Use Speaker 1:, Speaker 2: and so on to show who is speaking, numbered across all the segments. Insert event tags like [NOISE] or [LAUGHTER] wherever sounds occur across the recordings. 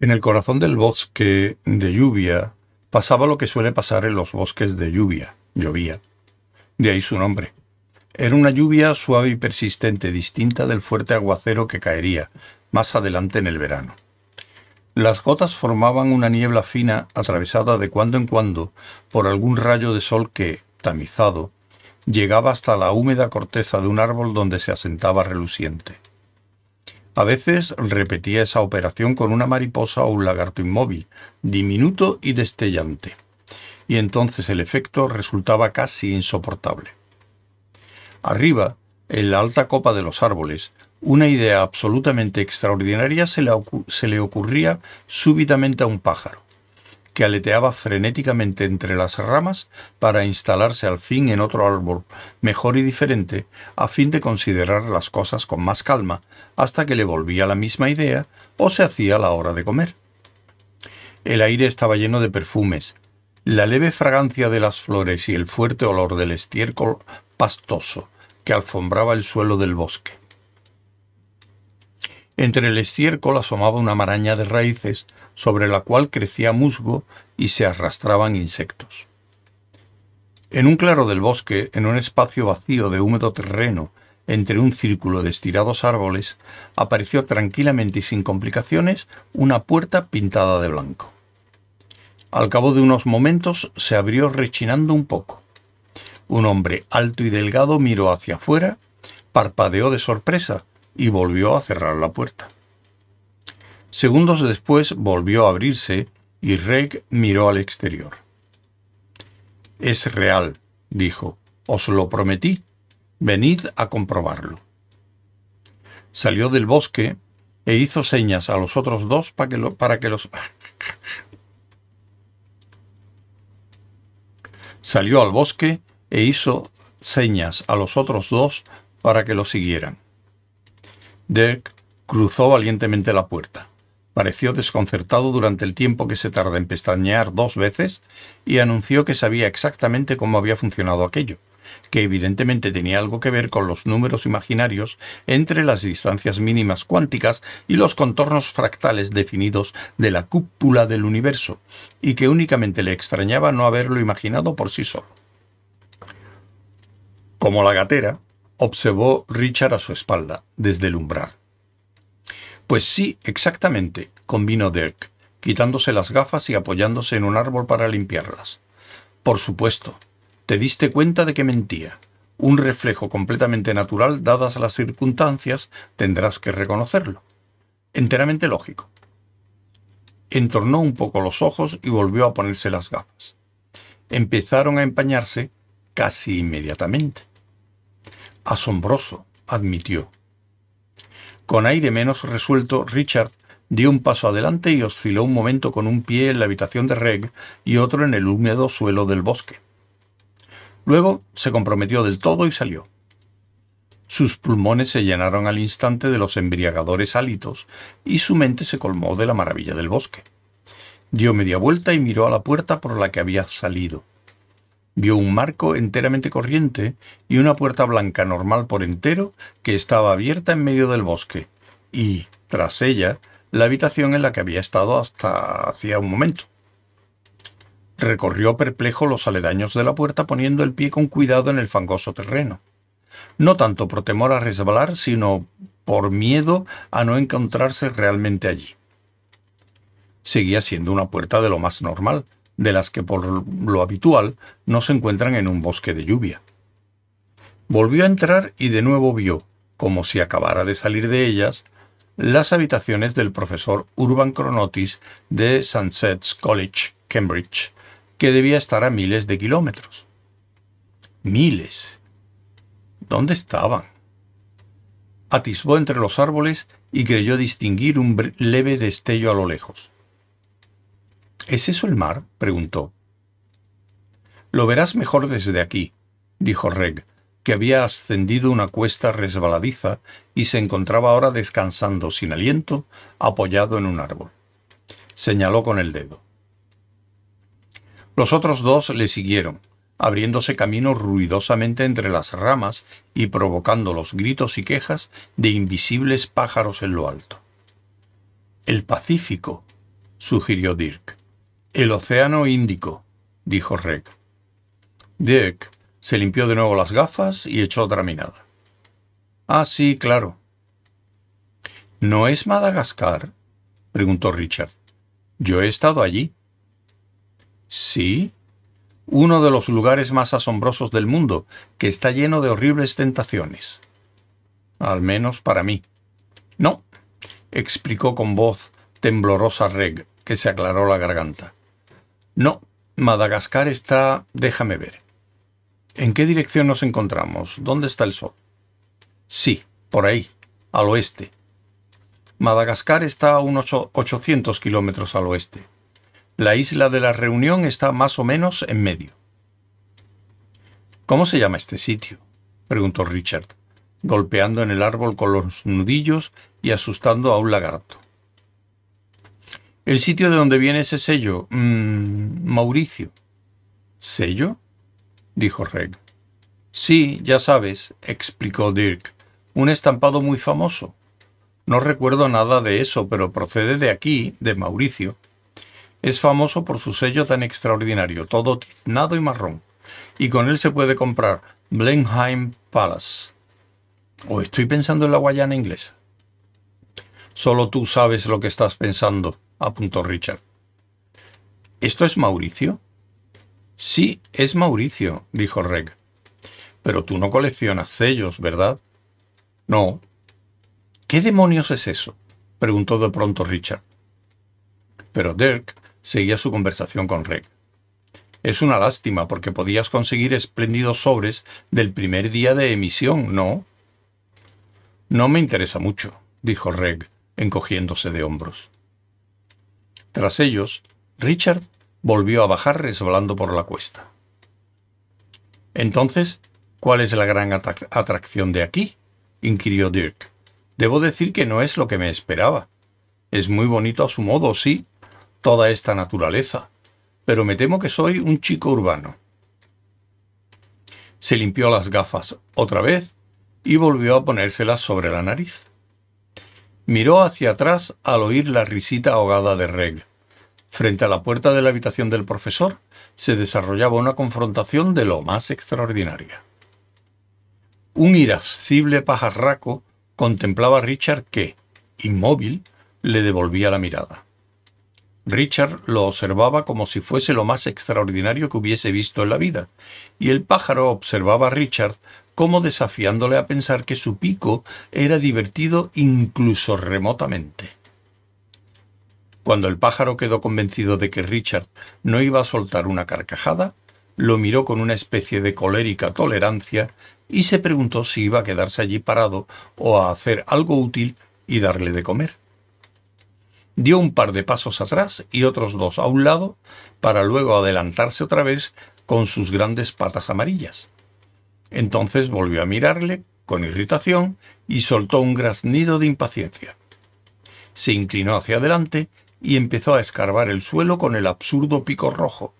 Speaker 1: En el corazón del bosque de lluvia pasaba lo que suele pasar en los bosques de lluvia, llovía. De ahí su nombre. Era una lluvia suave y persistente, distinta del fuerte aguacero que caería más adelante en el verano. Las gotas formaban una niebla fina atravesada de cuando en cuando por algún rayo de sol que, tamizado, llegaba hasta la húmeda corteza de un árbol donde se asentaba reluciente. A veces repetía esa operación con una mariposa o un lagarto inmóvil, diminuto y destellante, y entonces el efecto resultaba casi insoportable. Arriba, en la alta copa de los árboles, una idea absolutamente extraordinaria se le, ocurría súbitamente a un pájaro que aleteaba frenéticamente entre las ramas para instalarse al fin en otro árbol mejor y diferente, a fin de considerar las cosas con más calma, hasta que le volvía la misma idea o se hacía la hora de comer. El aire estaba lleno de perfumes, la leve fragancia de las flores y el fuerte olor del estiércol pastoso que alfombraba el suelo del bosque. Entre el estiércol asomaba una maraña de raíces sobre la cual crecía musgo y se arrastraban insectos. En un claro del bosque, en un espacio vacío de húmedo terreno, entre un círculo de estirados árboles, apareció tranquilamente y sin complicaciones una puerta pintada de blanco. Al cabo de unos momentos se abrió rechinando un poco. Un hombre alto y delgado miró hacia afuera, parpadeó de sorpresa y volvió a cerrar la puerta. Segundos después volvió a abrirse y Reg miró al exterior. Es real, dijo. Os lo prometí. Venid a comprobarlo. Salió del bosque e hizo señas a los otros dos para que, para que los... [LAUGHS] Salió al bosque e hizo señas a los otros dos para que lo siguieran. Dirk cruzó valientemente la puerta. Pareció desconcertado durante el tiempo que se tarda en pestañear dos veces y anunció que sabía exactamente cómo había funcionado aquello, que evidentemente tenía algo que ver con los números imaginarios entre las distancias mínimas cuánticas y los contornos fractales definidos de la cúpula del universo, y que únicamente le extrañaba no haberlo imaginado por sí solo. Como la gatera, observó Richard a su espalda, desde el umbral. Pues sí, exactamente, convino Dirk, quitándose las gafas y apoyándose en un árbol para limpiarlas. Por supuesto, te diste cuenta de que mentía. Un reflejo completamente natural, dadas las circunstancias, tendrás que reconocerlo. Enteramente lógico. Entornó un poco los ojos y volvió a ponerse las gafas. Empezaron a empañarse casi inmediatamente. Asombroso, admitió. Con aire menos resuelto, Richard dio un paso adelante y osciló un momento con un pie en la habitación de Reg y otro en el húmedo suelo del bosque. Luego se comprometió del todo y salió. Sus pulmones se llenaron al instante de los embriagadores hálitos y su mente se colmó de la maravilla del bosque. Dio media vuelta y miró a la puerta por la que había salido vio un marco enteramente corriente y una puerta blanca normal por entero que estaba abierta en medio del bosque, y, tras ella, la habitación en la que había estado hasta hacía un momento. Recorrió perplejo los aledaños de la puerta poniendo el pie con cuidado en el fangoso terreno. No tanto por temor a resbalar, sino por miedo a no encontrarse realmente allí. Seguía siendo una puerta de lo más normal, de las que por lo habitual no se encuentran en un bosque de lluvia. Volvió a entrar y de nuevo vio, como si acabara de salir de ellas, las habitaciones del profesor Urban Cronotis de Sunsets College, Cambridge, que debía estar a miles de kilómetros. Miles. ¿Dónde estaban? Atisbó entre los árboles y creyó distinguir un leve destello a lo lejos. ¿Es eso el mar? preguntó. Lo verás mejor desde aquí, dijo Reg, que había ascendido una cuesta resbaladiza y se encontraba ahora descansando sin aliento, apoyado en un árbol. Señaló con el dedo. Los otros dos le siguieron, abriéndose camino ruidosamente entre las ramas y provocando los gritos y quejas de invisibles pájaros en lo alto. El Pacífico, sugirió Dirk. El Océano Índico, dijo Reg. Dirk se limpió de nuevo las gafas y echó otra mirada. Ah, sí, claro. ¿No es Madagascar? preguntó Richard. Yo he estado allí. Sí, uno de los lugares más asombrosos del mundo, que está lleno de horribles tentaciones. Al menos para mí. No, explicó con voz temblorosa Reg, que se aclaró la garganta. No, Madagascar está... déjame ver. ¿En qué dirección nos encontramos? ¿Dónde está el sol? Sí, por ahí, al oeste. Madagascar está a unos 800 kilómetros al oeste. La isla de la Reunión está más o menos en medio. ¿Cómo se llama este sitio? preguntó Richard, golpeando en el árbol con los nudillos y asustando a un lagarto. El sitio de donde viene ese sello. Mmm, Mauricio. ¿Sello? dijo Reg. Sí, ya sabes, explicó Dirk. Un estampado muy famoso. No recuerdo nada de eso, pero procede de aquí, de Mauricio. Es famoso por su sello tan extraordinario, todo tiznado y marrón, y con él se puede comprar Blenheim Palace. ¿O estoy pensando en la Guayana inglesa? Solo tú sabes lo que estás pensando, apuntó Richard. ¿Esto es Mauricio? Sí, es Mauricio, dijo Reg. Pero tú no coleccionas sellos, ¿verdad? No. ¿Qué demonios es eso? preguntó de pronto Richard. Pero Dirk seguía su conversación con Reg. Es una lástima porque podías conseguir espléndidos sobres del primer día de emisión, ¿no? No me interesa mucho, dijo Reg, encogiéndose de hombros. Tras ellos, Richard volvió a bajar resbalando por la cuesta. Entonces, ¿cuál es la gran atracción de aquí? inquirió Dirk. Debo decir que no es lo que me esperaba. Es muy bonito a su modo, sí, toda esta naturaleza, pero me temo que soy un chico urbano. Se limpió las gafas otra vez y volvió a ponérselas sobre la nariz. Miró hacia atrás al oír la risita ahogada de Reg. Frente a la puerta de la habitación del profesor se desarrollaba una confrontación de lo más extraordinaria. Un irascible pajarraco contemplaba a Richard que, inmóvil, le devolvía la mirada. Richard lo observaba como si fuese lo más extraordinario que hubiese visto en la vida, y el pájaro observaba a Richard como desafiándole a pensar que su pico era divertido incluso remotamente. Cuando el pájaro quedó convencido de que Richard no iba a soltar una carcajada, lo miró con una especie de colérica tolerancia y se preguntó si iba a quedarse allí parado o a hacer algo útil y darle de comer dio un par de pasos atrás y otros dos a un lado, para luego adelantarse otra vez con sus grandes patas amarillas. Entonces volvió a mirarle con irritación y soltó un graznido de impaciencia. Se inclinó hacia adelante y empezó a escarbar el suelo con el absurdo pico rojo,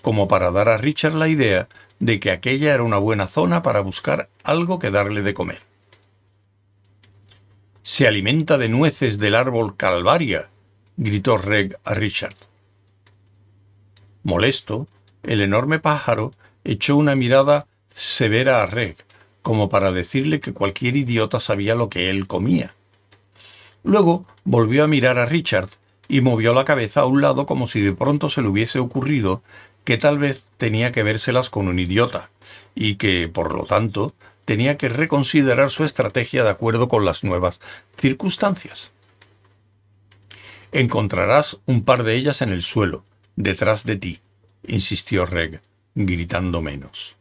Speaker 1: como para dar a Richard la idea de que aquella era una buena zona para buscar algo que darle de comer. Se alimenta de nueces del árbol Calvaria, gritó Reg a Richard. Molesto, el enorme pájaro echó una mirada severa a Reg, como para decirle que cualquier idiota sabía lo que él comía. Luego volvió a mirar a Richard y movió la cabeza a un lado como si de pronto se le hubiese ocurrido que tal vez tenía que vérselas con un idiota, y que, por lo tanto, tenía que reconsiderar su estrategia de acuerdo con las nuevas circunstancias. Encontrarás un par de ellas en el suelo, detrás de ti, insistió Reg, gritando menos.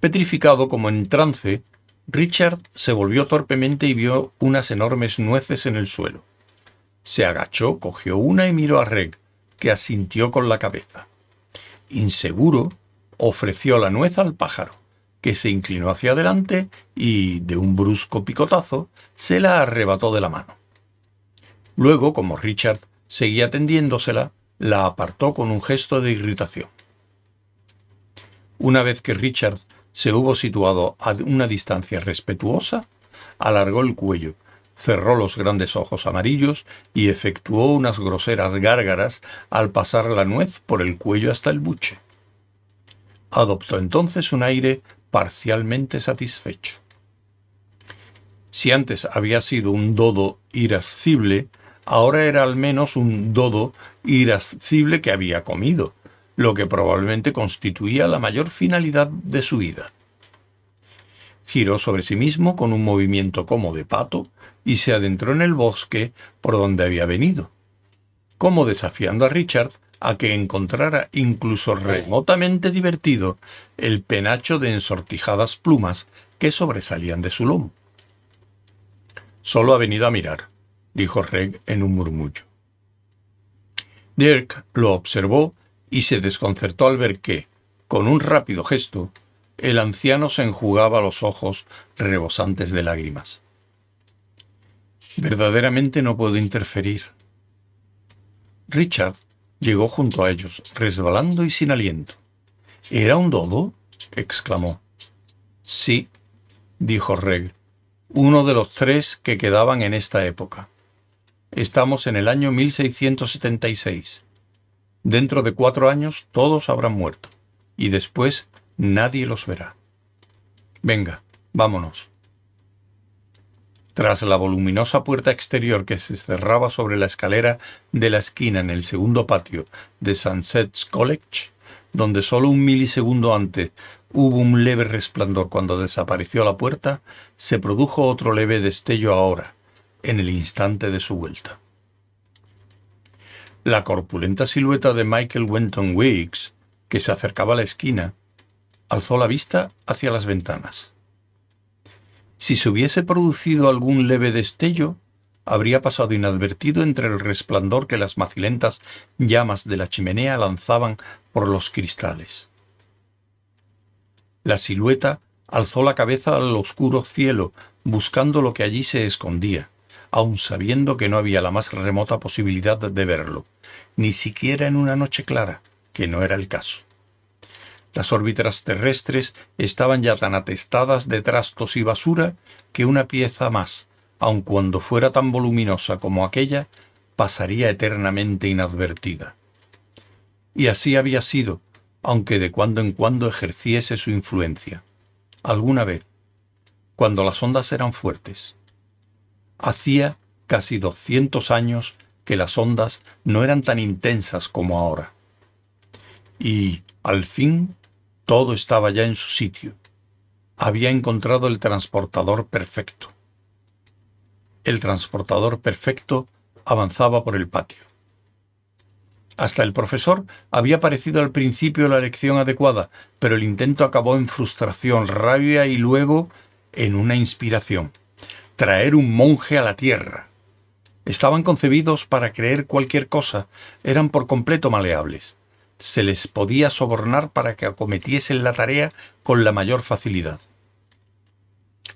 Speaker 1: Petrificado como en trance, Richard se volvió torpemente y vio unas enormes nueces en el suelo. Se agachó, cogió una y miró a Reg, que asintió con la cabeza. Inseguro, ofreció la nuez al pájaro, que se inclinó hacia adelante y, de un brusco picotazo, se la arrebató de la mano. Luego, como Richard seguía tendiéndosela, la apartó con un gesto de irritación. Una vez que Richard se hubo situado a una distancia respetuosa, alargó el cuello, cerró los grandes ojos amarillos y efectuó unas groseras gárgaras al pasar la nuez por el cuello hasta el buche. Adoptó entonces un aire parcialmente satisfecho. Si antes había sido un dodo irascible, ahora era al menos un dodo irascible que había comido, lo que probablemente constituía la mayor finalidad de su vida. Giró sobre sí mismo con un movimiento como de pato y se adentró en el bosque por donde había venido, como desafiando a Richard a que encontrara incluso remotamente divertido el penacho de ensortijadas plumas que sobresalían de su lomo. Solo ha venido a mirar, dijo Reg en un murmullo. Dirk lo observó y se desconcertó al ver que, con un rápido gesto, el anciano se enjugaba los ojos rebosantes de lágrimas. Verdaderamente no puedo interferir. Richard llegó junto a ellos, resbalando y sin aliento. ¿Era un dodo? exclamó. Sí, dijo Reg, uno de los tres que quedaban en esta época. Estamos en el año 1676. Dentro de cuatro años todos habrán muerto, y después nadie los verá. Venga, vámonos. Tras la voluminosa puerta exterior que se cerraba sobre la escalera de la esquina en el segundo patio de Sunset College, donde solo un milisegundo antes hubo un leve resplandor cuando desapareció la puerta, se produjo otro leve destello ahora, en el instante de su vuelta. La corpulenta silueta de Michael Wenton Weeks, que se acercaba a la esquina, alzó la vista hacia las ventanas. Si se hubiese producido algún leve destello, habría pasado inadvertido entre el resplandor que las macilentas llamas de la chimenea lanzaban por los cristales. La silueta alzó la cabeza al oscuro cielo, buscando lo que allí se escondía, aun sabiendo que no había la más remota posibilidad de verlo, ni siquiera en una noche clara, que no era el caso. Las órbitas terrestres estaban ya tan atestadas de trastos y basura que una pieza más, aun cuando fuera tan voluminosa como aquella, pasaría eternamente inadvertida. Y así había sido, aunque de cuando en cuando ejerciese su influencia. Alguna vez, cuando las ondas eran fuertes. Hacía casi doscientos años que las ondas no eran tan intensas como ahora. Y, al fin, todo estaba ya en su sitio. Había encontrado el transportador perfecto. El transportador perfecto avanzaba por el patio. Hasta el profesor había parecido al principio la lección adecuada, pero el intento acabó en frustración, rabia y luego en una inspiración. Traer un monje a la tierra. Estaban concebidos para creer cualquier cosa, eran por completo maleables. Se les podía sobornar para que acometiesen la tarea con la mayor facilidad.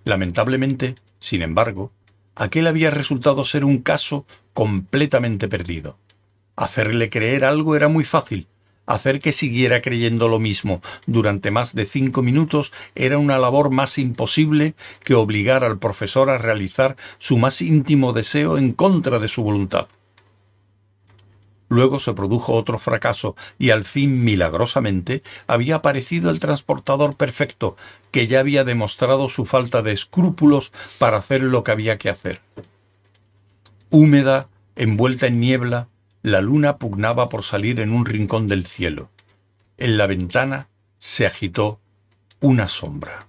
Speaker 1: Lamentablemente, sin embargo, aquel había resultado ser un caso completamente perdido. Hacerle creer algo era muy fácil, Hacer que siguiera creyendo lo mismo durante más de cinco minutos era una labor más imposible que obligar al profesor a realizar su más íntimo deseo en contra de su voluntad. Luego se produjo otro fracaso y al fin, milagrosamente, había aparecido el transportador perfecto, que ya había demostrado su falta de escrúpulos para hacer lo que había que hacer. Húmeda, envuelta en niebla, la luna pugnaba por salir en un rincón del cielo. En la ventana se agitó una sombra.